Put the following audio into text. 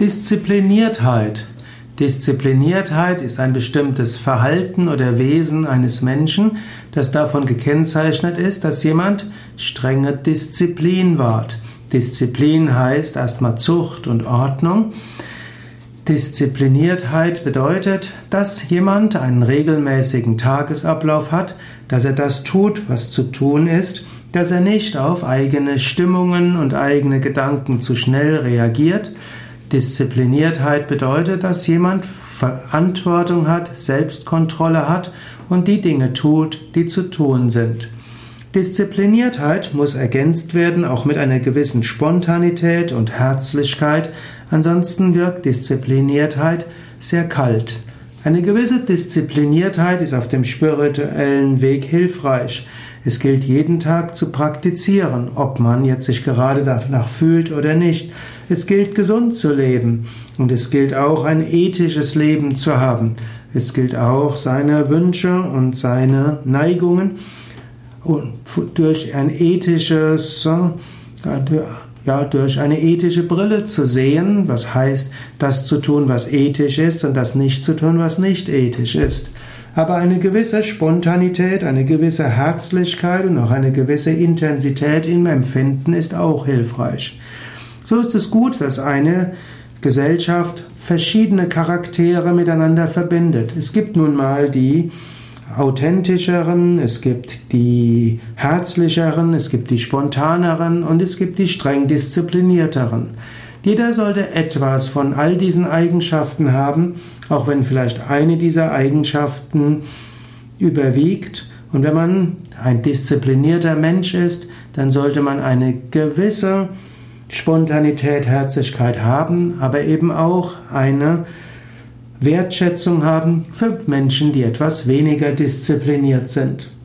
Diszipliniertheit. Diszipliniertheit ist ein bestimmtes Verhalten oder Wesen eines Menschen, das davon gekennzeichnet ist, dass jemand strenge Disziplin wahrt. Disziplin heißt erstmal Zucht und Ordnung. Diszipliniertheit bedeutet, dass jemand einen regelmäßigen Tagesablauf hat, dass er das tut, was zu tun ist, dass er nicht auf eigene Stimmungen und eigene Gedanken zu schnell reagiert, Diszipliniertheit bedeutet, dass jemand Verantwortung hat, Selbstkontrolle hat und die Dinge tut, die zu tun sind. Diszipliniertheit muss ergänzt werden, auch mit einer gewissen Spontanität und Herzlichkeit, ansonsten wirkt Diszipliniertheit sehr kalt. Eine gewisse Diszipliniertheit ist auf dem spirituellen Weg hilfreich. Es gilt jeden Tag zu praktizieren, ob man jetzt sich gerade danach fühlt oder nicht. Es gilt gesund zu leben und es gilt auch ein ethisches Leben zu haben. Es gilt auch seine Wünsche und seine Neigungen durch ein ethisches ja, durch eine ethische Brille zu sehen, was heißt, das zu tun, was ethisch ist und das nicht zu tun, was nicht ethisch ist. Aber eine gewisse Spontanität, eine gewisse Herzlichkeit und auch eine gewisse Intensität im Empfinden ist auch hilfreich. So ist es gut, dass eine Gesellschaft verschiedene Charaktere miteinander verbindet. Es gibt nun mal die authentischeren, es gibt die herzlicheren, es gibt die spontaneren und es gibt die streng disziplinierteren. Jeder sollte etwas von all diesen Eigenschaften haben, auch wenn vielleicht eine dieser Eigenschaften überwiegt. Und wenn man ein disziplinierter Mensch ist, dann sollte man eine gewisse Spontanität, Herzlichkeit haben, aber eben auch eine Wertschätzung haben für Menschen, die etwas weniger diszipliniert sind.